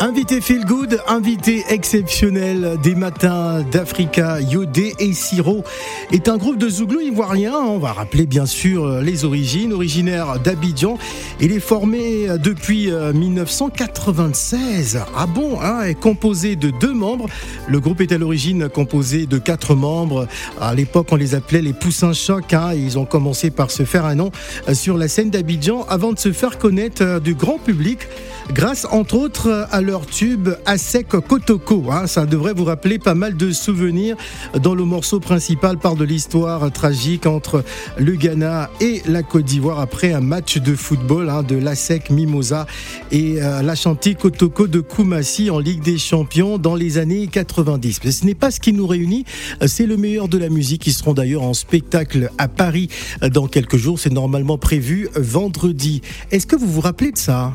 Invité Feel Good, invité exceptionnel des matins d'Africa, Yodé et Siro est un groupe de Zouglou ivoiriens. On va rappeler bien sûr les origines, originaire d'Abidjan. Il est formé depuis 1996. Ah bon, hein, est composé de deux membres. Le groupe est à l'origine composé de quatre membres. À l'époque, on les appelait les Poussins Choc. Hein. Ils ont commencé par se faire un nom sur la scène d'Abidjan avant de se faire connaître du grand public grâce entre autres à leur tube Asek Kotoko. Hein. Ça devrait vous rappeler pas mal de souvenirs dont le morceau principal parle de l'histoire tragique entre le Ghana et la Côte d'Ivoire après un match de football hein, de l'Asec Mimosa et euh, la chantier Kotoko de Koumassi en Ligue des Champions dans les années 90. Mais ce n'est pas ce qui nous réunit, c'est le meilleur de la musique. Ils seront d'ailleurs en spectacle à Paris dans quelques jours. C'est normalement prévu vendredi. Est-ce que vous vous rappelez de ça?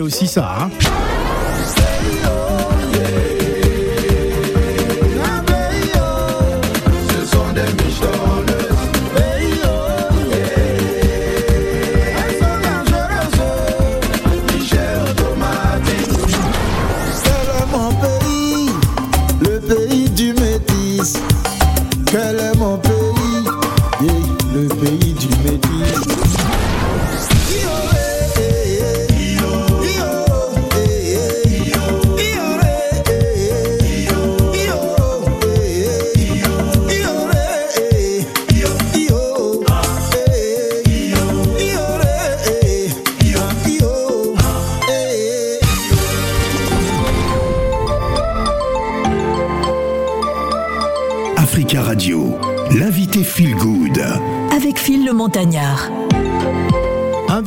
Aussi ça. Hein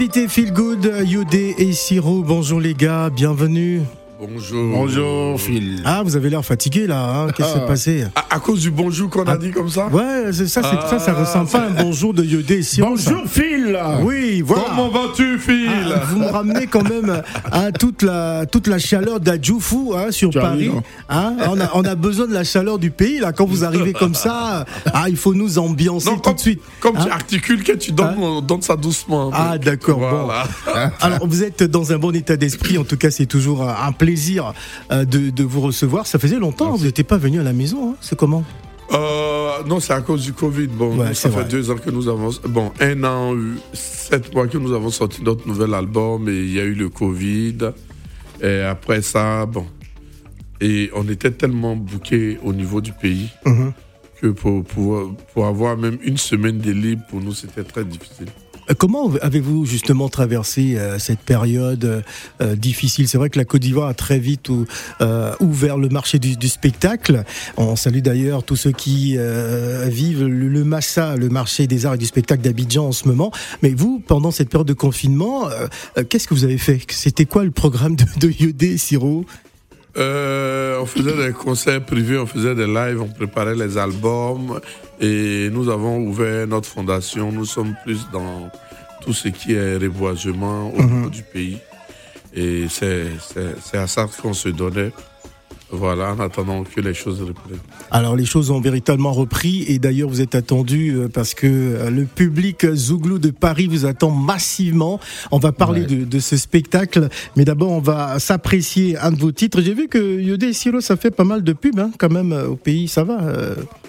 Invité Feel Good, Yodé et Siro. Bonjour les gars, bienvenue. Bonjour. Bonjour Phil. Ah, vous avez l'air fatigué là, hein qu'est-ce qui s'est passé À, à cause du bonjour qu'on a dit comme ça Ouais, c'est ça, c'est ça, ça Ah, ressemble pas à un bonjour de Yodé ça. Bonjour Phil. Oui, voilà. Comment vas-tu, Phil Ah, vous me ramenez quand même à toute la toute la chaleur d'Adjoufou hein, sur Tu Paris. Hein, on, a, on a besoin de la chaleur du pays là. Quand vous arrivez comme ça, ah, il faut nous ambiancer Non, tout comme, de suite. comme Hein tu articules, que tu donnes, on donne ça doucement. Ah d'accord. Voilà. Bon. Alors vous êtes dans un bon état d'esprit. En tout cas, c'est toujours un un plaisir euh, de, de vous recevoir. Ça faisait longtemps. Vous n'étiez pas venu à la maison. hein. C'est comment? Euh, non, c'est à cause du Covid. Bon, Ouais, ça fait vrai. deux ans que nous avons. Bon, un an, sept mois que nous avons sorti notre nouvel album et il y a eu le Covid. Et après ça, bon. Et on était tellement bouqués au niveau du pays Mhm. que pour, pour, pour avoir même une semaine de libre, pour nous, c'était très difficile. Euh, Comment avez-vous justement traversé euh, cette période euh, difficile? C'est vrai que la Côte d'Ivoire a très vite ou- ouvert le marché du, spectacle. On salue d'ailleurs tous ceux qui vivent le, Massa, le marché des arts et du spectacle d'Abidjan en ce moment. Mais vous, pendant cette période de confinement, qu'est-ce que vous avez fait? C'était quoi le programme de, de Yodé, Siro? Euh, on faisait des concerts privés, on faisait des lives, on préparait les albums et nous avons ouvert notre fondation. Nous sommes plus dans tout ce qui est reboisement au niveau du pays. Et c'est à ça qu'on se donnait. Voilà, en attendant que les choses reprennent. Alors les choses ont véritablement repris et d'ailleurs vous êtes attendu euh, parce que euh, le public Zouglou de Paris vous attend massivement. On va parler Ouais. de, de ce spectacle, mais d'abord on va s'apprécier un de vos titres. J'ai vu que Yodé et Siro ça fait pas mal de pubs hein, quand même euh, au pays, ça va.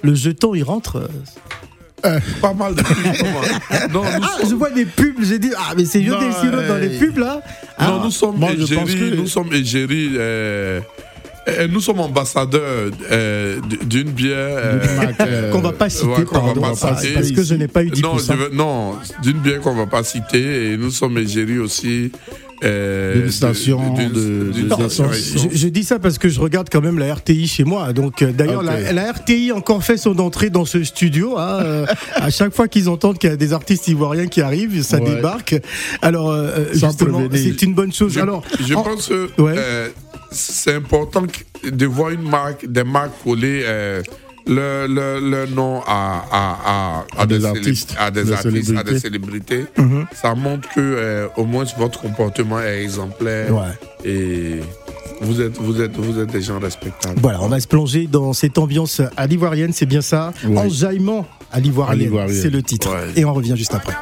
le jeton il rentre. euh. Pas mal de Non, nous Ah, sommes- je vois des pubs, j'ai dit ah mais c'est Yodé et Non, Siro dans les pubs là. Ah, Non, nous sommes moi, je pense égérie, que- nous sommes égérie, euh, nous sommes ambassadeurs euh, d'une bière. euh, euh, qu'on va pas citer, ouais, qu'on va pardon, pas parce citer. parce que je n'ai pas eu 10%. non, je veux- non, d'une bière qu'on va pas citer et nous sommes égérie aussi. Euh, D'une station d'une- de- station. Je, je dis ça parce que je regarde quand même la RTI chez moi. Donc euh, d'ailleurs, la, la RTI encore fait son entrée dans ce studio. hein, euh, à chaque fois qu'ils entendent qu'il y a des artistes ivoiriens qui arrivent, ça Ouais. débarque. Alors euh, justement, c'est une bonne chose. Je, Alors, je en- pense que Ouais. C'est important de voir une marque, des marques collées euh, le, le, le nom à, à, à, À des artistes, à des des artistes, à des célébrités. célébrités, ça montre que euh, au moins votre comportement est exemplaire Ouais. et vous êtes, vous êtes, vous êtes des gens respectables. Voilà, on va se plonger dans cette ambiance à l'ivoirienne, c'est bien ça Oui. Enjaillement à l'ivoirienne, l'ivoirienne. c'est le titre. Ouais. Et on revient juste après.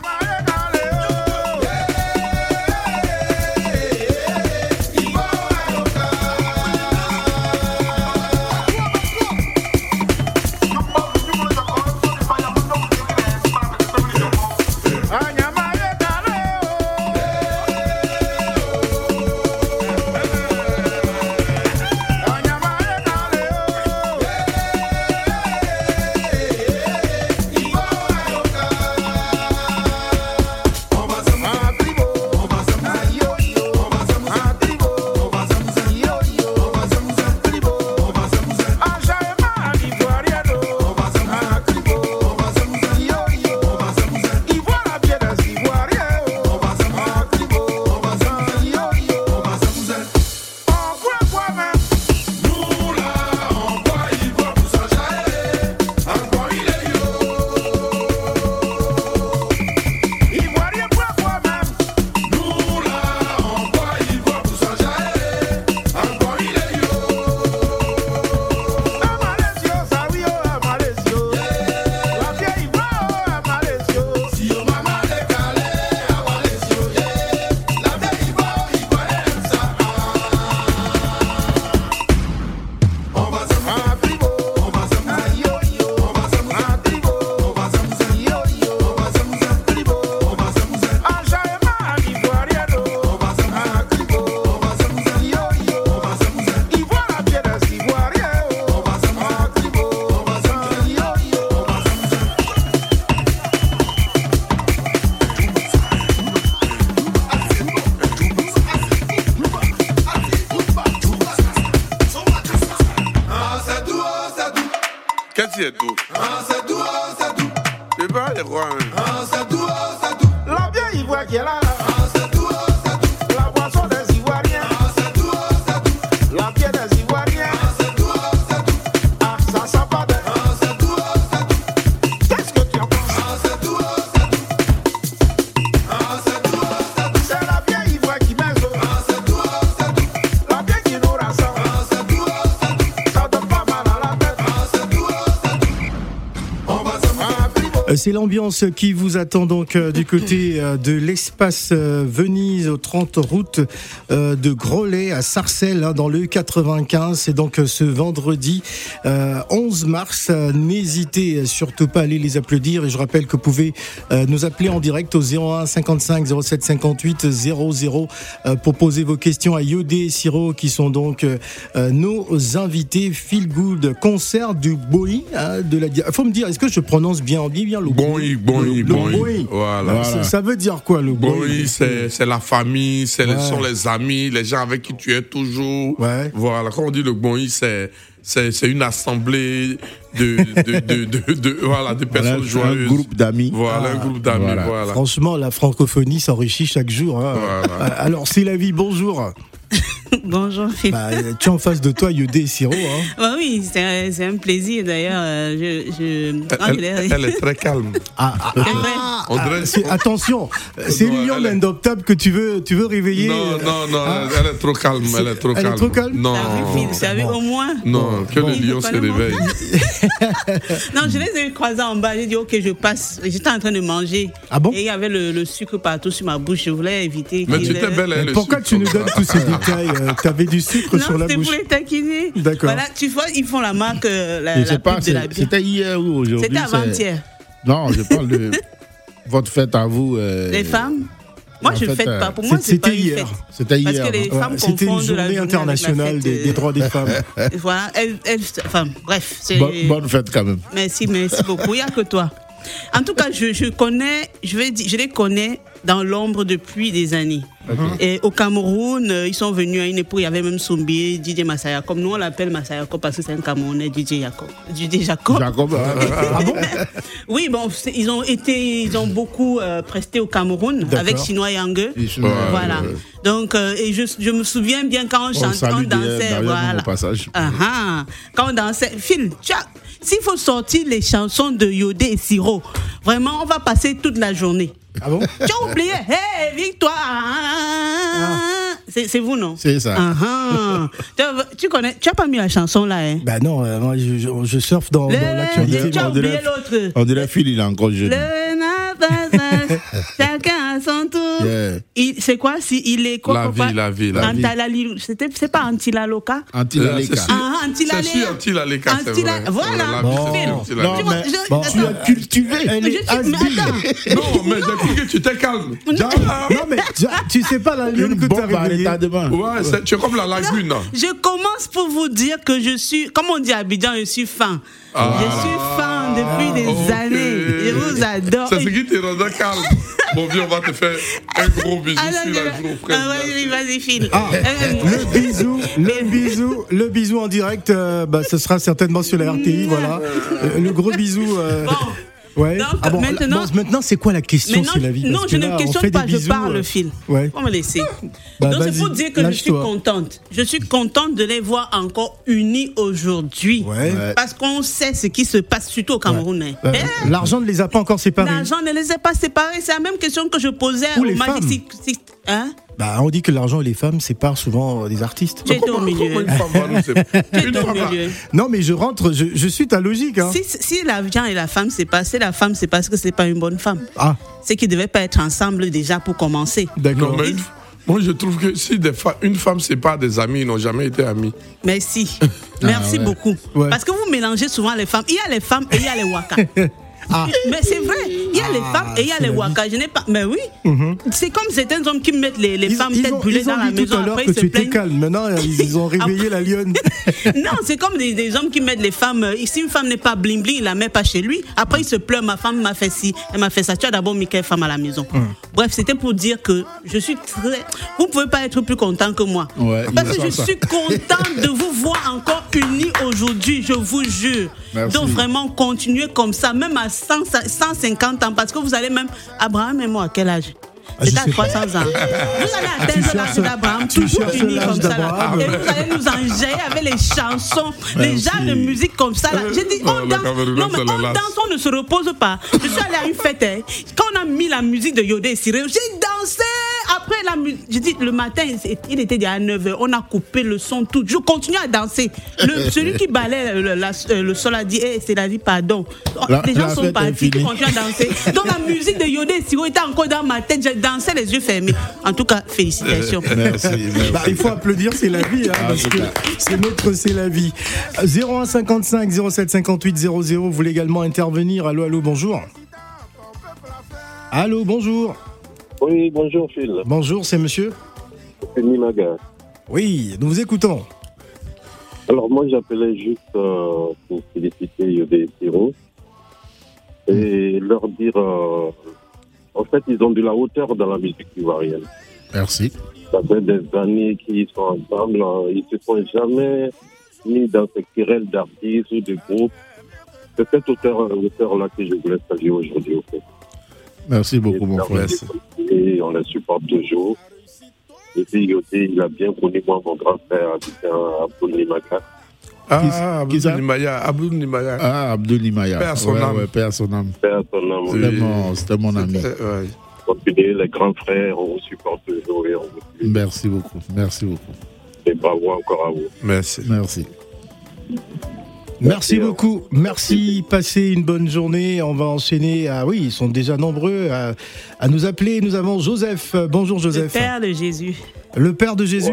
Qu'est-ce qu'il y a tout C'est pas les rois. hein. La vieille ivoire qui est là, là. C'est l'ambiance qui vous attend donc euh, du côté euh, de l'espace euh, Venise au 30 route de Groslay à Sarcelles hein, dans le 95. C'est donc ce vendredi euh, 11 mars. N'hésitez surtout pas à aller les applaudir et je rappelle que vous pouvez nous appeler en direct au 01 55 07 58 00 euh, pour poser vos questions à Yodé et Siro qui sont donc nos invités Feel Good concert du Boy hein, de la. Faut me dire, est-ce que je prononce bien bien, bien le le boy. Boy. Voilà. Ça, ça veut dire quoi le Boy, c'est c'est la famille, c'est les- Ouais. sont les amis, les gens avec qui tu es toujours. Ouais. Voilà, quand on dit le boy, c'est c'est c'est une assemblée de de de de, de- voilà de Voilà, personnes un joyeuses. groupe d'amis. Voilà, un groupe d'amis. Voilà. Voilà. Franchement, la francophonie s'enrichit chaque jour. hein. Voilà. Euh, Alors, c'est la vie, bonjour. Bonjour Philippe. Bah, tu es en face de toi, Yodé et Siro. Hein. Bah oui, c'est un, plaisir d'ailleurs. euh, Je, je, quand je Elle, est très calme. Ah, ah. On ah, c'est- attention, c'est est- l'indoptable que tu veux, tu veux réveiller. Non, non, non, Ah. elle est trop calme. Elle est trop Elle est calme. trop calme Non, au moins non, que le Il lion se le réveille. Non, je les ai croisés en bas. J'ai dit, ok, je passe. J'étais en train de manger. Ah bon? Et il y avait le, le sucre partout sur ma bouche. Je voulais éviter. Mais qu'il tu belle, Mais pourquoi tu nous donnes tous ces détails? euh, T'avais du sucre Non, sur la bouche. pour les taquiner. D'accord. Voilà, tu vois, ils font la marque, euh, la, Je la sais pas, pub de la c'est- bière. c'était hier ou aujourd'hui. C'était c'est- avant-hier. Non, je parle de votre fête à vous. euh, Les femmes Moi, en je fait, fête euh, pas. Pour moi, c'est- c'est pas c'était une hier. fête. C'était Parce hier. que les femmes Ouais, C'était une la journée journée avec la internationale fête, des, euh, des droits des femmes. Voilà, elle, elle, enfin, bref. c'est- Bonne, bonne fête quand même. Merci, merci beaucoup. Il n'y a que toi. En tout cas, je, je connais, je vais dire, je les connais dans l'ombre depuis des années. Et au Cameroun, euh, ils sont venus à une époque, il y avait même Sombi, DJ Masaya. Comme nous, on l'appelle Masaya parce que c'est un Camerounais, DJ Jacob. Jacob. Jacob, Ah bon Oui, bon, ils ont été, ils ont beaucoup euh, presté au Cameroun avec Chinois Yang. ils sont- Voilà. euh, Donc, euh, et je, je me souviens bien quand on on dansait. Voilà. passage. Ah ah. Quand on dansait, Phil, as- s'il faut sortir les chansons de Yodé et Siro, vraiment, on va passer toute la journée. Ah bon? Tu as oublié, hey, victoire C'est c'est vous, non? C'est ça. Ah, ah. Tu Tu connais, tu as pas mis la chanson là, hein? Bah non, euh, moi je, je- je surfe dans, dans l'actualité. Tu as on dirait- oublié l'autre. On dirait Phil, il est encore jeune. Le chacun à son tour. Yeah. C'est quoi? Si il est quoi La quoi, vie, la vie, la vie. C'était c'est pas Antilaloca Anti-Laleka. Ah, Antilalea. C'est sûr, Antilaleka, c'est Antila- vrai. Voilà. Bon. Non, Antilaleka. Mais je- bon, tu as cultivé. Elle Mais est je suis- mais attends. Non, mais j'ai cru que tu étais calme. Non mais tu, tu sais pas la lune Une que tu as. Ouais, c'est- tu es comme la lagune. Je commence pour vous dire que je suis, comme on dit à Abidjan, je suis fan. Ah. je suis fan depuis des Ok. années. Je vous adore. C'est ce qui te rendait calme. Mon vieux, on va te faire un gros bisou Ah, non, sur la joue, frère. ah, vas-y, vas-y, file. Ah, Euh, le bisou, le bisou, le bisou en direct, euh, bah, ce sera certainement sur la RTI, voilà. Euh, le gros bisou. euh, Bon. Ouais. Donc, Ah bon, maintenant- bon, maintenant, c'est quoi la question sur la vie? Non, Parce je que ne questionne pas, des je bisous, parle euh, le fil. Ouais. On me laisser. Bah, Donc c'est pour dire que je suis contente. Je suis contente de les voir encore unis aujourd'hui. Ouais. Parce qu'on sait ce qui se passe, surtout au Cameroun. hein. Euh, Eh, L'argent ne les a pas encore séparés. L'argent ne les a pas séparés. C'est la même question que je posais Ou au les Magic femmes. Six- Six- Hein? Bah, on dit que l'argent et les femmes séparent souvent euh, des artistes. Tu étais au milieu. une femme va nous Une femme milieu. Non, mais je rentre, je, je suis ta logique. Hein. Si, si l'argent et la femme, pas, c'est la femme, c'est parce que c'est pas une bonne femme. Ah, C'est qu'ils devaient pas être ensemble déjà pour commencer. d'accord. Non, mais une- moi, je trouve que si des fa- une femme sépare des amis, ils n'ont jamais été amis. Merci. Merci ouais. beaucoup. Ouais. Parce que vous mélangez souvent les femmes. Il y a les femmes et il y a les waka. Ah. Mais c'est vrai, il y a les femmes et il y a les la Mhm. waka. Je n'ai pas. Mais oui, c'est comme certains hommes qui mettent les, les Ils, femmes ils tête ont, brûlée dans la dit tout maison. à Après, que ils se tu plaignent. calme. Maintenant, ils, ont réveillé la lionne. Non, c'est comme des, des hommes qui mettent les femmes. euh, Si une femme n'est pas bling bling, il la met pas chez lui. Après, il se pleure. Ma femme m'a fait ci, elle m'a fait ça. Tu as d'abord mis quelle femme à la maison? Hum. Bref, c'était pour dire que je suis très. Vous pouvez pas être plus content que moi. Ouais, Parce que je ça. suis contente de vous voir encore unis aujourd'hui. Je vous jure. Merci. Donc vraiment continuez comme ça, même à 100, 150 ans, parce que vous allez même. Abraham et moi, à quel âge? Ah, C'est à sais pas. 300 ans. Vous allez atteindre l'âge d'Abraham, toujours unis comme ça. là. Et vous allez nous enjailler avec les chansons, les genres de musique comme ça. là. J'ai dit, on danse. Non, mais on danse, on ne se repose pas. Je suis allée à une fête. hein. Quand on a mis la musique de Yodé et Siré, j'ai dansé. Après la musique, j'ai dit, le matin, il était déjà à 9h. On a coupé le son tout. Je continue à danser. Le, celui qui balait le, la- euh, le sol a dit, Eh, c'est la vie, pardon. La- les gens sont partis, ils continuent à danser. Donc la musique de Yodé et Siré était encore dans ma tête. J'ai dansé les yeux fermés. En tout cas, félicitations. Merci, merci. Bah, il faut applaudir, c'est la vie, hein, Ah, parce c'est que c'est notre, c'est la vie. 01 55 07 58 00, vous voulez également intervenir. Allô, allô, bonjour. Allô, bonjour. Oui, bonjour Phil, Bonjour, c'est monsieur c'est Nimaga. Oui, nous vous écoutons. Alors moi j'appelais juste euh, pour féliciter Yodé et Siro et leur dire, euh, en fait ils ont de la hauteur dans la musique ivoirienne. Merci. Ça fait des années qu'ils sont ensemble, hein. ils se sont jamais mis dans ces querelles d'artistes ou de groupes. C'est cette hauteur, hauteur-là que je voulais saluer aujourd'hui. au fait. Merci beaucoup, mon frère. Et on les supporte toujours. Et puis il a bien connu moi, mon grand frère, Abidjan Abdoul Nimaga. Ah, Abdou Nimaya. Abdou Nimaya. Ah, Abdul Nimaya. À son ouais, âme. ouais, à son âme. Père, son âme, Oui. C'était mon, c'était mon ami. Ouais. continuez, les grands frères, on vous supporte toujours et on vous. Merci beaucoup. Merci beaucoup. Et bravo encore à vous. Merci. Merci. Merci Merci, beaucoup. Merci. Passez une bonne journée. On va enchaîner. Ah oui, ils sont déjà nombreux à, à nous appeler. Nous avons Joseph. Bonjour Le Joseph. Père de Jésus. Le Père de Jésus.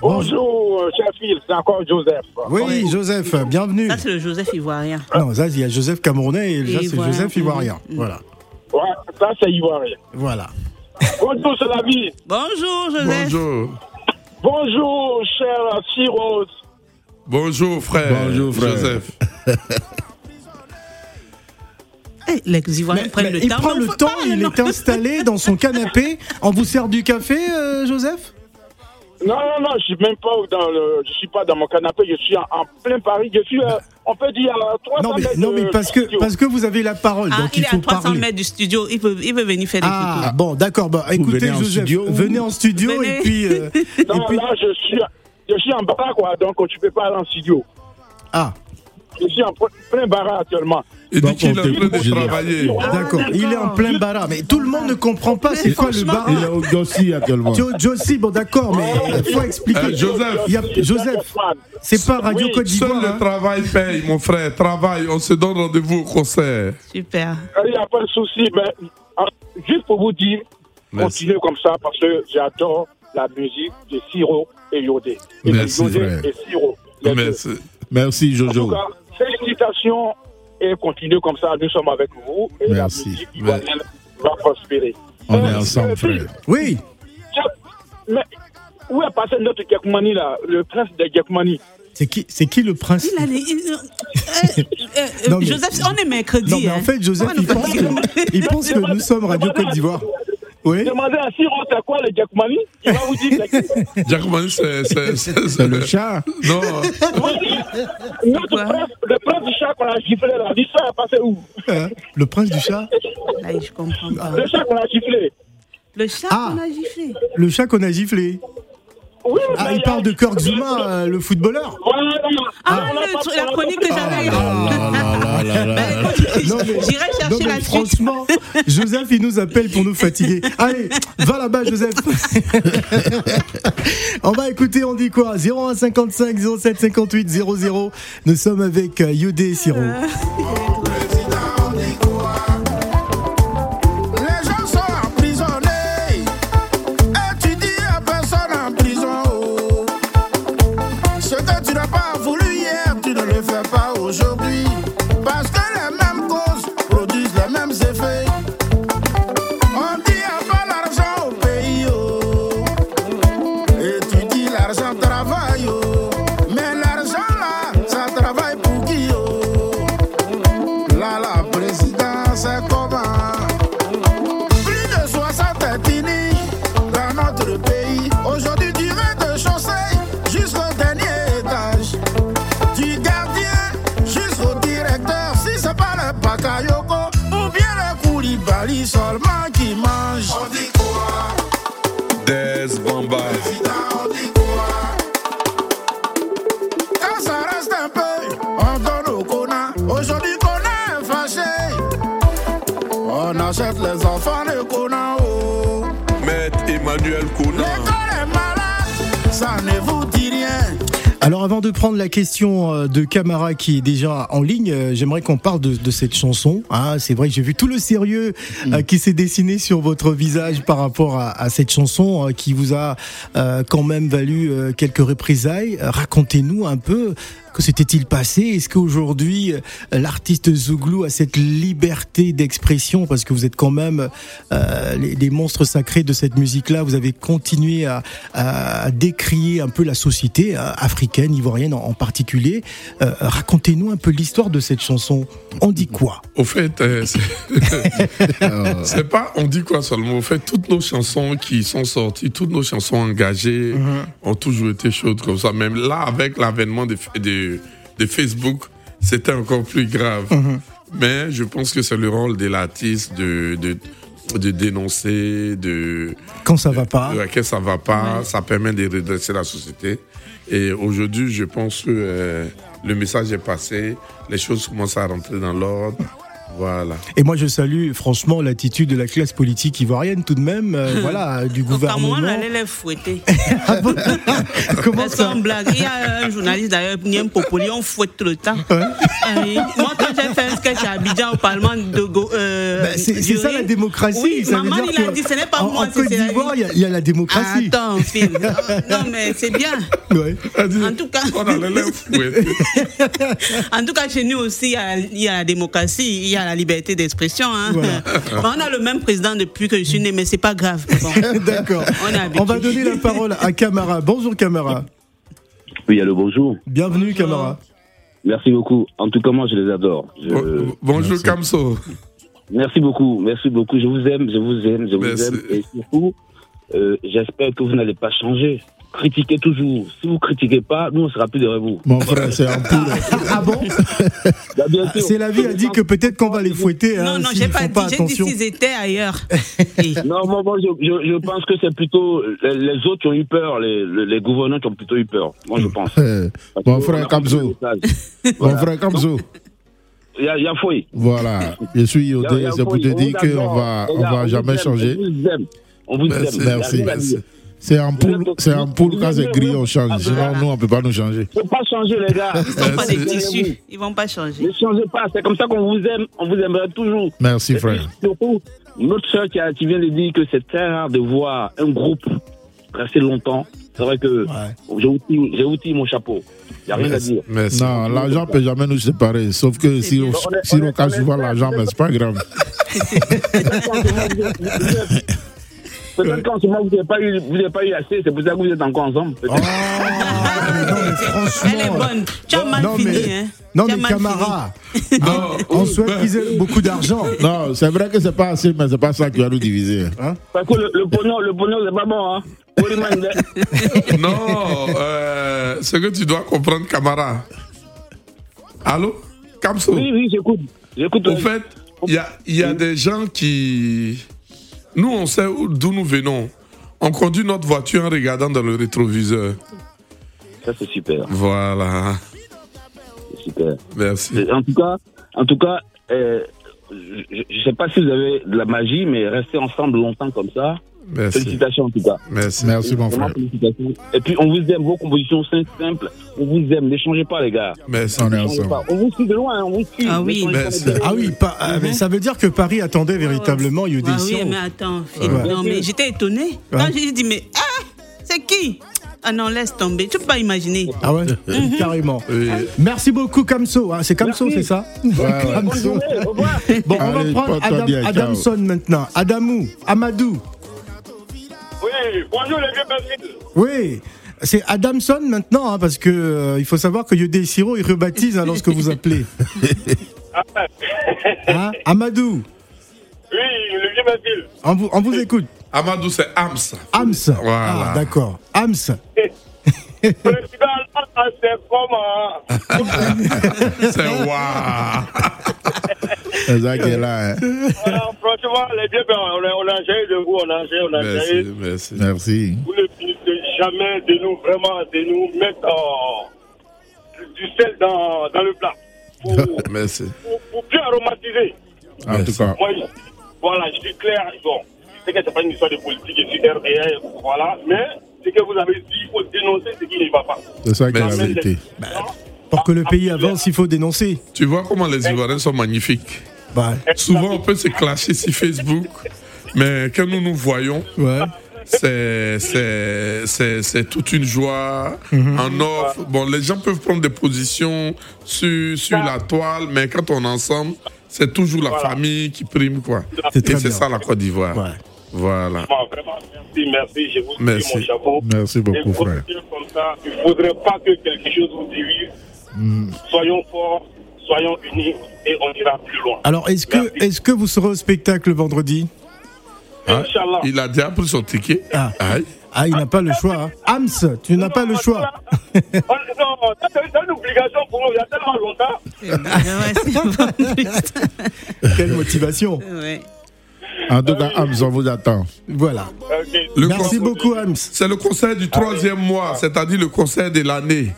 Bonjour, euh, cher Phil, c'est encore Joseph. Oui, Joseph, bienvenue. Ça, c'est le Joseph Ivoirien. Non, ça, il y a Joseph Camerounais et là, c'est. Joseph Ivoirien. Mhm. Voilà. Ouais, ça, c'est Ivoirien. Voilà. Bonjour, c'est la vie. Bonjour, Joseph. Bonjour. Bonjour, cher Cyrus. Bonjour, frère. Bonjour, frère. Joseph. Eh, les Ivoiriens Mais- prennent mais le il temps. prend mais le temps, pas, il non. est installé dans son canapé. On vous sert du café, euh, Joseph? Non, non, non, je suis même pas dans le, je suis pas dans mon canapé, je suis en, en plein Paris. Je suis, euh, on peut dire, à 300 Non, mais, mètres non, mais de parce que, parce que vous avez la parole, Ah, donc il il est faut à 300 parler. mètres du studio. Il peut, il peut venir faire des Ah, photos. bon, d'accord. Bah, écoutez, venez en Joseph, studio. venez en studio Venez. et puis. euh, Non, et puis- là, je suis, je suis en bas, quoi, donc tu peux pas aller en studio. ah, Je suis en plein barrage actuellement. Il Donc, dit qu'il est en train de travailler. D'accord, il est en plein bara. Mais tout le monde ne comprend pas c'est quoi le Il est au Gossi actuellement. Jo- Josie, bon d'accord, mais il faut expliquer. Euh, Joseph. Il y a- Joseph, c'est pas Radio Oui, Côte Seul d'Ivoire. le hein. travail paye, mon frère. Travail, on se donne rendez-vous au concert. Super. Il n'y a pas de souci, mais ah, juste pour vous dire, continuez comme ça parce que j'adore la musique de Siro et Yodé. Et Merci, Yodé et Siro. Merci. Merci En tout Jojo. cas, félicitations et continuez comme ça. Nous sommes avec vous et Merci. la musique ivoirienne va prospérer. On est ensemble, euh, frère. Oui, Mais où est passé notre Gekmani là, le prince de Gekmani c'est qui, c'est qui le prince? Il a les- il- euh, euh, euh, Non, mais- Joseph, on est mercredi. Non, mais en hein. fait, Joseph, pense, que, il pense que nous sommes Radio Côte d'Ivoire. Oui. Demandez à Siro c'est quoi le Gekmani Il va vous dire que Jack Man, c'est. c'est- c'est- C'est le chat. Non, notre Quoi prince, le prince du chat qu'on a giflé là, l'histoire est passée où? Hein, Le prince du chat? Là, je comprends pas. Le chat qu'on a giflé. Le chat Ah. qu'on a giflé. Le chat qu'on a giflé. Oui, Ah, mais il parle de Kirk Zuma, euh, le footballeur. Voilà. Ah, On a le la chronique que j'avais. Non, mais- J'irai chercher la suite. franchement, Joseph, il nous appelle pour nous fatiguer. Allez, va là-bas, Joseph. on va écouter, on dit quoi? 0155 07 58 00. Nous sommes avec euh, Yodé et Siro. Les enfants de Kona. Oh. Maître Emmanuel Kouna. L'école est malade, ça ne vous dit rien. Alors avant de prendre la question euh, de Camara qui est déjà en ligne, euh, j'aimerais qu'on parle de, de cette chanson. Ah, c'est vrai que j'ai vu tout le sérieux euh, qui s'est dessiné sur votre visage par rapport à, à cette chanson qui vous a quand même valu quelques représailles. Racontez-nous un peu que s'était-il passé? Est-ce qu'aujourd'hui euh, l'artiste Zouglou a cette liberté d'expression? Parce que vous êtes quand même euh, les, les monstres sacrés de cette musique-là. Vous avez continué à, à décrier un peu la société euh, africaine, ivoirienne en, en particulier. Euh, Racontez-nous un peu l'histoire de cette chanson. On dit quoi? Au fait, euh, c'est- c'est pas, on dit quoi seulement. Au fait, toutes nos chansons qui sont sorties, toutes nos chansons engagées ont toujours été chaudes comme ça. Même là, avec l'avènement de, de Facebook, c'était encore plus grave. Mais je pense que c'est le rôle de l'artiste de, de, de dénoncer, de, Quand ça va pas de laquelle ça va pas, ça permet de redresser la société. Et aujourd'hui, je pense que euh, le message est passé, les choses commencent à rentrer dans l'ordre. Voilà. Et moi, je salue franchement l'attitude de la classe politique ivoirienne, tout de même, euh, voilà, du Au Cameroun, on gouvernement. allait les fouetter. Comment C'est ça sans blague. Il y a un journaliste d'ailleurs, Niem Popoli, on fouette tout le temps. Ah. Moi, quand j'ai fait un sketch à Abidjan au Parlement de Go, euh, Ben, c'est c'est ça la démocratie. Oui, ça maman, dire il a dit, ce n'est pas en, moi, en Côte d'Ivoire, il y y, a la démocratie. Attends, Phil. Non, mais c'est bien. Ouais. En tout cas, On en tout cas, chez nous aussi, il y a, il y a la démocratie, il y a la liberté d'expression. hein. Voilà. On a le même président depuis que je suis né, mais c'est pas grave. Bon. D'accord. On va donner la parole à Camara. Bonjour Camara. Oui, allô, bonjour. Bienvenue Camara. Merci beaucoup. En tout cas, moi, je les adore. Je- Bonjour Kamso. Merci beaucoup, merci beaucoup. Je vous aime, je vous aime, je vous Merci. aime. Et surtout, euh, j'espère que vous n'allez pas changer. critiquez toujours. Si vous critiquez pas, nous, on sera plus derrière vous. Mon frère, c'est un poule. Ah bon? Bah. C'est la vie a dit que peut-être qu'on va les fouetter. Non, hein, non, s'ils j'ai pas pas dit, j'ai dit attention. s'ils étaient ailleurs. Non, moi, moi, je, je, je pense que c'est plutôt les, les autres qui ont eu peur, les, les, les gouvernants qui ont plutôt eu peur. Moi, je pense. Euh, Mon frère Kamzo. Mon frère Kamzo. Il y a, il y a fouille. Voilà. Je suis Il il Yodé, c'est pour te On dire qu'on va, on va jamais changer. On vous aime. On vous Merci. Il merci. C'est un poule, c'est un poule quand c'est gris, on change. Ah, Sinon, voilà. nous, on peut pas nous changer. Faut pas changer, les gars. Ils sont pas des tissus. Ils vont pas changer. Ne changez pas. C'est comme ça qu'on vous aime. On vous aimerait toujours. Merci, frère. surtout, notre soeur qui, a- qui vient de dire que c'est très rare de voir un groupe rester longtemps. C'est vrai que j'ai outil mon chapeau. Il n'y a rien à dire. Non, l'argent peut jamais nous séparer. Sauf que si on, si on cache souvent l'argent, mais c'est pas grave. Peut-être qu'en ce moment, vous n'avez pas, eu- vous n'avez pas eu assez. C'est pour ça que vous êtes encore ensemble. Oh, mais non, mais franchement. Elle est bonne. Tu as mal Non, fini, mais- hein. Non, mais on souhaite qu'ils aient beaucoup d'argent. Non, c'est vrai que c'est pas assez, mais c'est pas ça qui va nous diviser. Parce que le, le pognon, le pognon, c'est pas bon. Hein. Non, euh, ce que tu dois comprendre, camarade. Allô? Kamso Oui, oui, j'écoute. J'écoute. Au fait, il y a, il y a des gens qui. Nous, on sait où- d'où nous venons. On conduit notre voiture en regardant dans le rétroviseur. Ça, c'est super. Voilà. C'est super. Merci. En tout cas, en tout cas euh, je ne sais pas si vous avez de la magie, mais restez ensemble longtemps comme ça. Merci. Félicitations en tout cas. Merci. Merci, mon frère. félicitations. Et puis on vous aime, vos compositions sont simples. On vous aime, ne changez pas les gars. Merci. On est ensemble. vous suit de loin, hein, on vous suit. Ah oui. Ah oui, pas- ah, mais ça veut dire que Paris attendait véritablement Yodé Ah oui, mais attends. Ouais. Non, mais j'étais étonnée. Quand j'ai dit, mais ah, c'est qui? Ah non, laisse tomber. Tu peux pas imaginer. Ah ouais, carrément. Oui. Merci beaucoup, Kamso. hein. C'est Kamso, c'est ça? Kamso. revoir. Bon, on va prendre Adam-. Adamson maintenant. Adamou, Amadou. Oui, bonjour les vieux personnes. Oui. C'est Adamson maintenant, hein, parce que euh, il faut savoir que Yodé Siro, il rebaptise hein, lorsque vous appelez. Hein Amadou, Oui, le vieux Basile. on vous, on vous écoute. Amadou, c'est Ams. Ams. Voilà. Ah, d'accord. Ams. C'est comment C'est waouh. C'est ça qui est là. hein. Alors, Les ben, on a, on a géré de vous, on a géré, on a Merci, géré. merci. Merci. Vous ne finissez jamais de nous, vraiment, de nous mettre du sel dans, dans le plat. Pour, Merci. pour, pour bien aromatiser. En tout cas, Moi, je- voilà, je suis clair. Bon, je sais que c'est pas une histoire de politique, je suis RDR, voilà. Mais ce que vous avez dit, il faut dénoncer ce qui ne va pas. c'est ça qui est la vérité. Pour que le pays avance, il faut dénoncer. Tu vois comment les Ivoiriens sont magnifiques. Souvent, on peut se clasher sur Facebook, mais quand nous nous voyons, ouais. c'est c'est- c'est- c'est toute une joie en offre. Bon, les gens peuvent prendre des positions sur, sur la toile, mais quand on est ensemble, c'est toujours la famille qui prime, quoi. C'est Et c'est bien. ça la Côte d'Ivoire. Ouais. Voilà. Vraiment, merci, merci. Je vous Merci. dis mon chapeau. Merci beaucoup, frère. dire comme ça, il ne faudrait pas que quelque chose vous divise. Hmm. Soyons forts, soyons unis et on ira plus loin. Alors, est-ce que, est-ce que vous serez au spectacle vendredi? Inch'Allah. Il a déjà pris son ticket. Ah. Aïe. Ah, il n'a pas le choix. hein. Ams, tu n'as pas le choix. On- non, ça, c'est une obligation pour nous. Il y a tellement longtemps. Ouais, c'est- Quelle motivation. ouais. En tout cas, Ams, on vous attend. Voilà. Merci beaucoup, Ams. C'est le concert du troisième mois, c'est-à-dire le concert de l'année.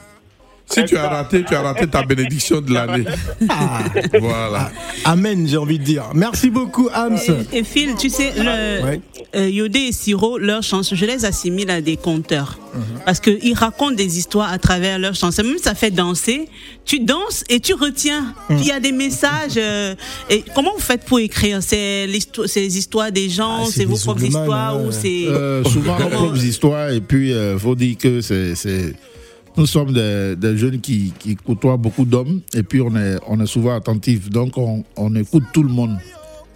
Si tu as raté, tu as raté ta bénédiction de l'année. Ah. Voilà. Amen, j'ai envie de dire. Merci beaucoup, Ams. Et Phil, tu sais, le, Ouais. euh, Yodé et Siro, leurs chansons, je les assimile à des conteurs. Mhm. Parce qu'ils racontent des histoires à travers leurs chansons. Même ça fait danser. Tu danses et tu retiens. Mhm. Il y a des messages. euh, et comment vous faites pour écrire? C'est c'est les histoires des gens, Ah, c'est vos propres histoires hein. ou c'est. Euh, souvent nos propres histoires et puis il faut dire que c'est- nous sommes des, des jeunes qui, qui côtoient beaucoup d'hommes et puis on est on est souvent attentifs. Donc on, on écoute tout le monde.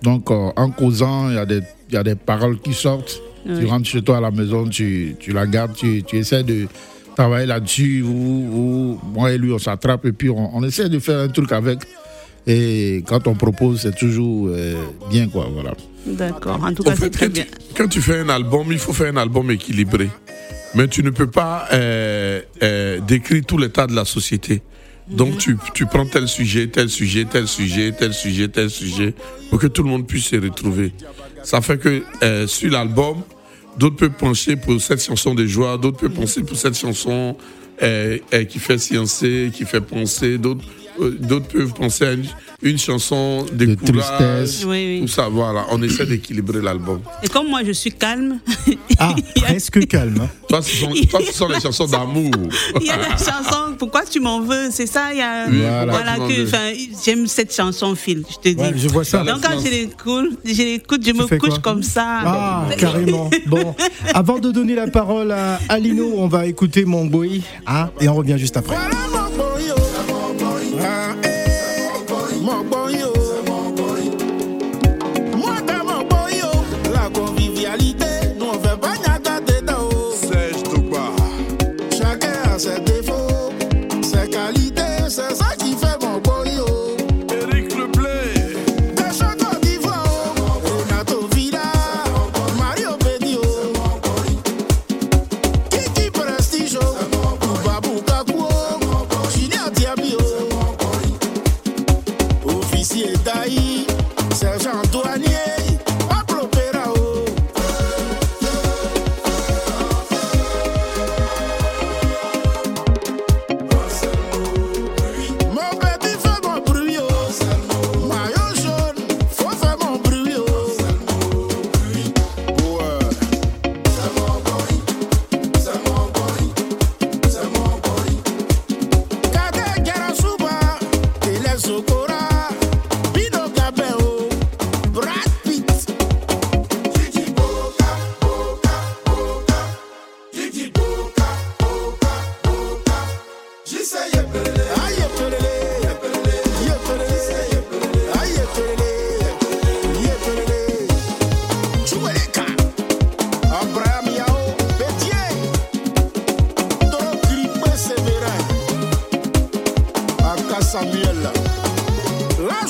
Donc euh, en causant il y a des il y a des paroles qui sortent. Tu rentres chez toi à la maison tu, tu la gardes tu, tu essaies de travailler là-dessus. Ou, moi et lui on s'attrape et puis on, on essaie de faire un truc avec. Et quand on propose c'est toujours euh, bien quoi voilà. D'accord. En tout En cas, c'est très quand bien. tu, quand tu fais un album, il faut faire un album équilibré. Mais tu ne peux pas euh, euh, décrire tout l'état de la société. Donc tu, tu prends tel sujet, tel sujet, tel sujet, tel sujet, tel sujet, pour que tout le monde puisse se retrouver. Ça fait que euh, sur l'album, d'autres peuvent pencher pour cette chanson de joie, d'autres peuvent penser pour cette chanson euh, euh, qui fait sciencer, qui fait penser, d'autres d'autres peuvent penser à une, une chanson de, tristesse. Oui, oui. tout ça, voilà. On essaie d'équilibrer l'album. Et comme moi, je suis calme, Ah, presque calme. hein. Toi, ce sont, toi, ce sont les chansons d'amour. il y a la chanson Pourquoi tu m'en veux C'est ça, il y a. Oui, voilà, enfin, J'aime cette chanson, Phil, je te dis. Ouais, je vois ça. Donc quand je l'écoute, je l'écoute, je me couche comme ça. Ah, carrément. Bon, avant de donner la parole à Alino, on va écouter mon boy, hein, et on revient juste après. Eh, mon boy, oh. Samuel. La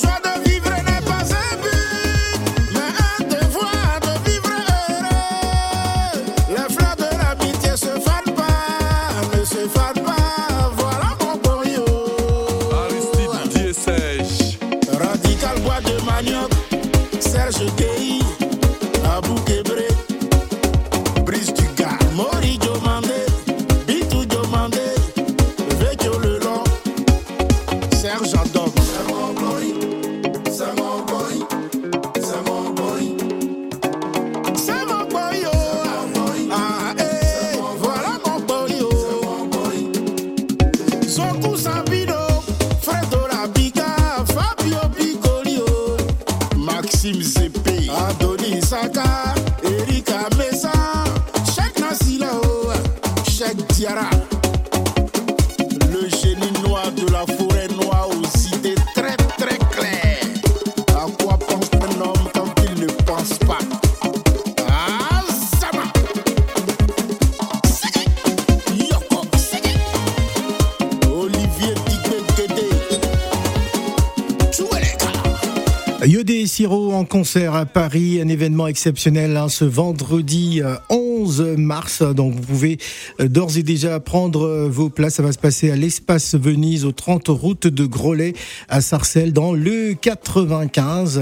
En concert à Paris, un événement exceptionnel hein, ce vendredi euh, 11 mars. Donc vous pouvez euh, d'ores et déjà prendre euh, vos places. Ça va se passer à l'espace Venise au 30 route de Grolet à Sarcelles dans le 95.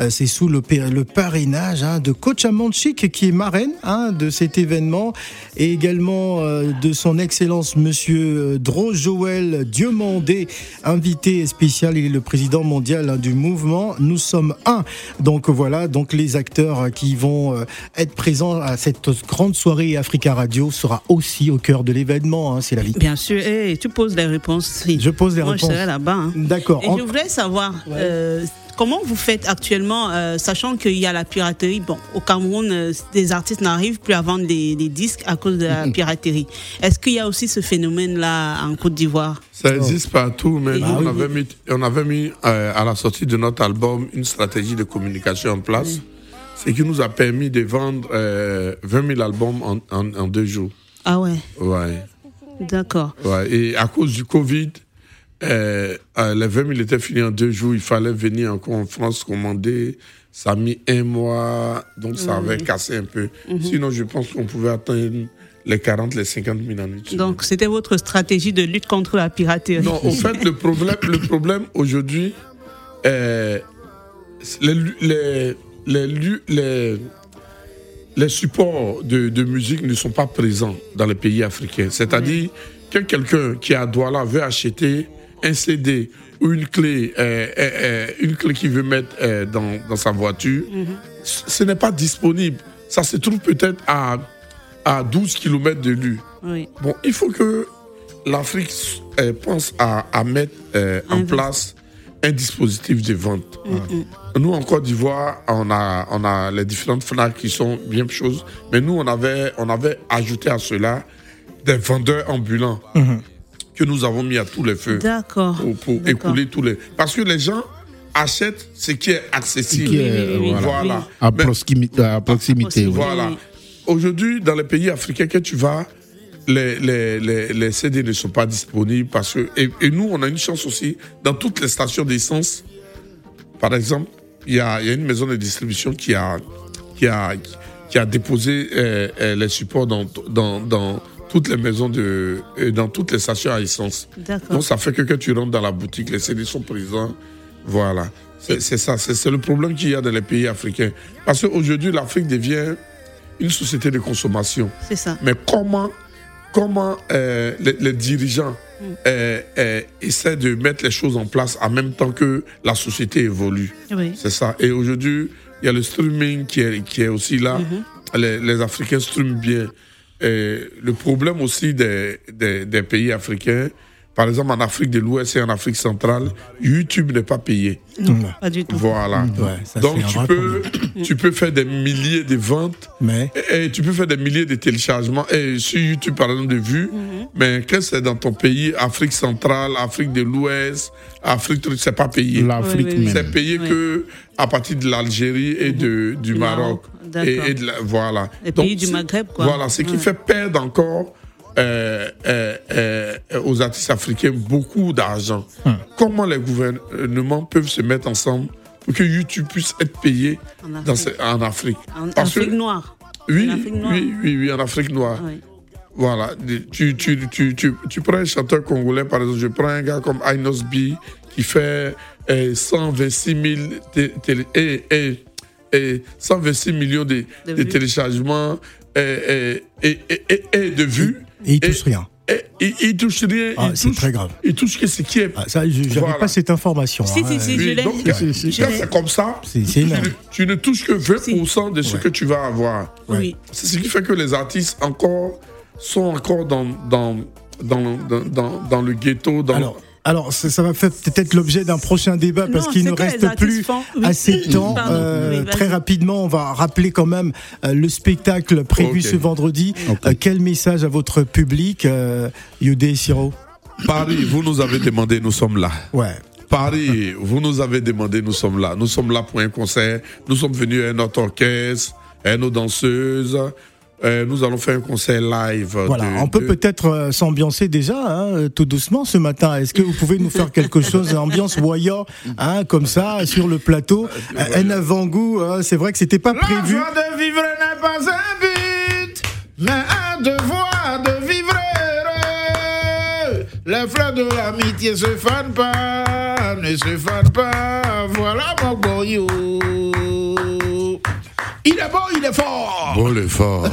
Euh, C'est sous le, pa- le parrainage hein, de Coach Amanchik qui est marraine hein, de cet événement et également de son excellence monsieur Dro Joël Diomandé, invité spécial. Il est le président mondial hein, du mouvement Nous sommes un. Donc voilà, donc les acteurs qui vont être présents à cette grande soirée Africa Radio sera aussi au cœur de l'événement. hein, C'est la vie. Bien sûr, et tu poses les réponses. oui. Je pose les Moi, réponses. je serai là-bas. hein. D'accord. Et En- je voudrais savoir euh, comment vous faites actuellement, euh, sachant qu'il y a la piraterie. Bon, au Cameroun, euh, des artistes n'arrivent plus à vendre des, des disques à cause de la piraterie. Est-ce qu'il y a aussi ce phénomène-là en Côte d'Ivoire? Ça existe partout, mais Bah nous, oui, on avait mis, on avait mis euh, à la sortie de notre album une stratégie de communication en place, ce qui nous a permis de vendre euh, 20 000 albums en, en- en deux jours. Ah ouais, Ouais, d'accord. ouais. Et à cause du Covid, euh, euh, les 20 000 étaient finis en deux jours. Il fallait venir encore en France commander. Ça a mis un mois, donc ça avait cassé un peu. Mhm. Sinon, je pense qu'on pouvait atteindre les 40, les 50 000 en une semaine. Donc, c'était votre stratégie de lutte contre la piraterie. Non, au fait, le problème, le problème aujourd'hui, euh, les, les, les, lu- les, les supports de, de musique ne sont pas présents dans les pays africains. C'est-à-dire que quelqu'un qui est à Douala veut acheter un CD ou une clé, euh, euh, euh, une clé qu'il veut mettre euh, dans, dans sa voiture, ce ce n'est pas disponible. Ça se trouve peut-être à, à 12 km de lui. Oui. Bon, il faut que l'Afrique pense à, à mettre en place un dispositif de vente. Nous, en Côte d'Ivoire, on a, on a les différentes FNAC qui sont bien choses, mais nous, on avait, on avait ajouté à cela des vendeurs ambulants que nous avons mis à tous les feux D'accord. pour, pour D'accord. écouler tous les... Parce que les gens achètent ce qui est accessible. Qui est, euh, voilà. voilà. À, Mais- proximi- à proximité. oui. voilà. Aujourd'hui, dans les pays africains que tu vas, les, les, les, les CD ne sont pas disponibles parce que. Et, et nous, on a une chance aussi, dans toutes les stations d'essence, par exemple, il y a, y a une maison de distribution qui a, qui a, qui a déposé euh, euh, les supports dans, dans, dans toutes les maisons de. euh, dans toutes les stations à essence. Donc ça fait que quand tu rentres dans la boutique, les CD sont présents. Voilà. C'est ça, c'est le problème qu'il y a dans les pays africains. Parce qu'aujourd'hui, l'Afrique devient une société de consommation. C'est ça. Mais comment, comment euh, les, les dirigeants Mm. euh, euh, essaient de mettre les choses en place en même temps que la société évolue Oui. C'est ça. Et aujourd'hui, il y a le streaming qui est, qui est aussi là. Mm-hmm. les, les Africains streament bien. Et le problème aussi des, des, des pays africains, par exemple en Afrique de l'Ouest et en Afrique centrale, YouTube n'est pas payé. Non, pas du tout. Voilà. Ouais, ça, Donc tu peux, tu peux faire des milliers de ventes Mais et, et tu peux faire des milliers de téléchargements et sur YouTube par exemple de vues. Mais quand c'est dans ton pays, Afrique centrale, Afrique de l'Ouest, Afrique, truc, c'est pas payé. L'Afrique Oui, oui, oui. même. C'est payé Oui. que à partir de l'Algérie et de, du Du Maroc. Et, et de la- voilà. Les pays du Maghreb, quoi. Voilà, ce qui Ouais. fait perdre encore euh, euh, euh, aux artistes africains beaucoup d'argent. Hum. Comment les gouvernements peuvent se mettre ensemble pour que YouTube puisse être payé En dans Afrique. ce- en Afrique? En Parce que- Afrique noire. oui, En Afrique noire. oui, oui, oui, en Afrique noire. Oui. Voilà. Tu, tu, tu, tu, tu prends un chanteur congolais, par exemple, je prends un gars comme Ainos B qui fait euh, 126 000 té- télé- et, et, et 126 millions de, De de vues. téléchargements et, et, et, et, et- et de vues. et il touche rien. Et, et- il touche rien. Ah, c'est très grave. Il touche que ce qui est. Ah, ça, je n'avais Voilà. pas cette information. Si, hein. si, si, je l'ai. quand, Si, si, si. quand c'est comme ça, C'est c'est tu ne, tu ne touches que 20% de ce Ouais. que tu vas avoir. Oui. C'est ce qui fait que les artistes encore sont encore dans, dans, dans, dans, dans, dans le ghetto. Dans... Alors, alors ça, ça va faire peut-être l'objet d'un prochain débat parce qu'il ne reste plus oui. assez de temps. Pardon, Euh, oui, très rapidement, on va rappeler quand même euh, le spectacle prévu ce vendredi. Euh, quel message à votre public, euh, Yodé et Siro Paris, vous nous avez demandé, nous sommes là. Ouais. Paris, vous nous avez demandé, nous sommes là. Nous sommes là pour un concert. Nous sommes venus à notre orchestre, à nos danseuses. Euh, nous allons faire un concert live. Voilà, de- on peut de- peut-être euh, s'ambiancer déjà, hein, euh, tout doucement ce matin. Est-ce que vous pouvez nous faire quelque chose, ambiance Waya, hein, comme ça, sur le plateau, Euh, un avant-goût. hein, c'est vrai que c'était pas La prévu. joie de vivre n'est pas un but, mais un devoir de vivre heureux. Les fleurs de l'amitié se fanent pas, ne se fanent pas. Voilà mon boyau. Il est beau, il est fort. Bon, le fort.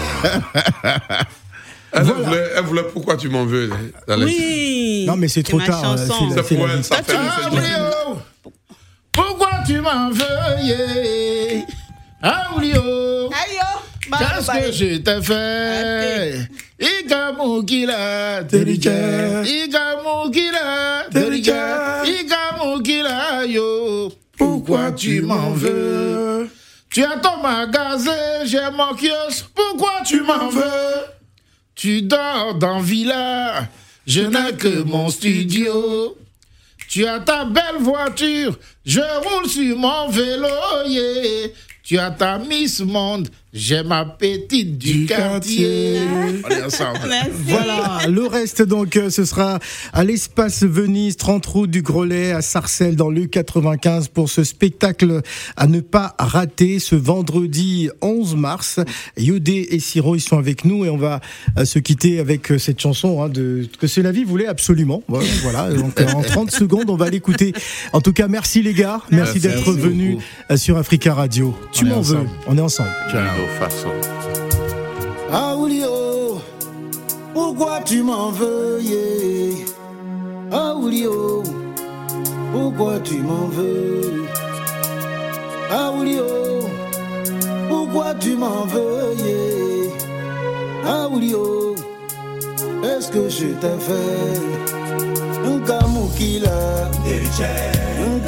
elle, voulait, elle voulait pourquoi tu m'en veux. Alex Oui. Non, mais c'est trop tard, euh, c'est pour elle, ça fait Ah, Oulio, pourquoi tu m'en veux, yeah? Ah, Oulio. Oh. Bah, Qu'est-ce bah, que je t'ai fait? Ikamukila, Terija. Ikamukila, Terija. Ikamukila, yo. Pourquoi tu m'en veux? Tu as ton magasin, j'ai mon kiosque. Pourquoi tu m'en veux? Tu dors dans villa, je n'ai que mon studio. Tu as ta belle voiture, je roule sur mon vélo. Tu as ta Miss Monde, j'ai ma petite du, quartier. On est ensemble. Voilà, le reste donc euh, ce sera à l'espace Venise, 30 route du Grelais à Sarcelles dans le 95 pour ce spectacle à ne pas rater ce vendredi 11 mars. Yodé et Siro ils sont avec nous et on va euh, se quitter avec euh, cette chanson hein, de que c'est la vie voulait absolument. Voilà, Voilà, donc en 30 secondes on va l'écouter. En tout cas, merci les gars, merci, Merci d'être venus sur Africa Radio. Tu m'en veux, on est ensemble. Ciao, façon. Ah Oulio, pourquoi tu m'en veux yeah? Ah Oulio, pourquoi tu m'en veux? Ah Oulio, pourquoi tu m'en veux yeah? Ah Oulio, est-ce que je t'ai fait un kamukila Un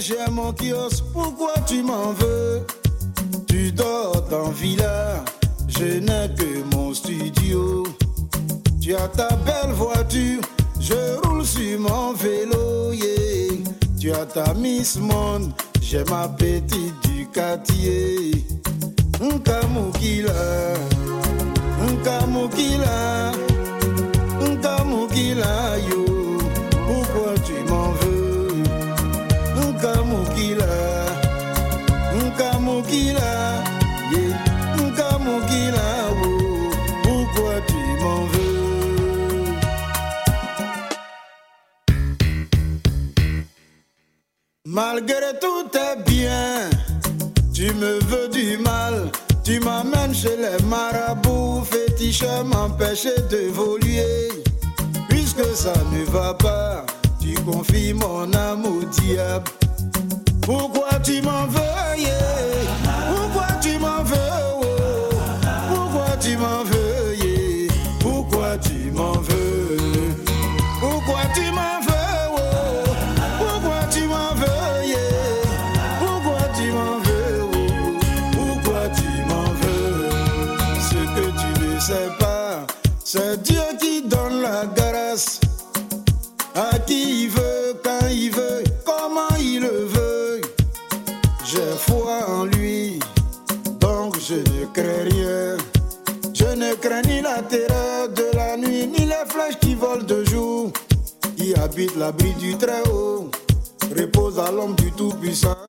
j'ai mon kiosque Pourquoi tu m'en veux? Tu dors dans villa. Je n'ai que mon studio. Tu as ta belle voiture. Je roule sur mon vélo yeah. Tu as ta Miss Monde. J'ai ma petite du quartier. Nkamukila Nkamukila Nkamukila yo Pourquoi tu m'en veux? Malgré tout est bien, tu me veux du mal. Tu m'amènes chez les marabouts, féticheurs m'empêcher d'évoluer. Puisque ça ne va pas, tu confies mon âme au diable. Pourquoi tu m'en veux? L'abri du Très-Haut, repose à l'homme du Tout-Puissant.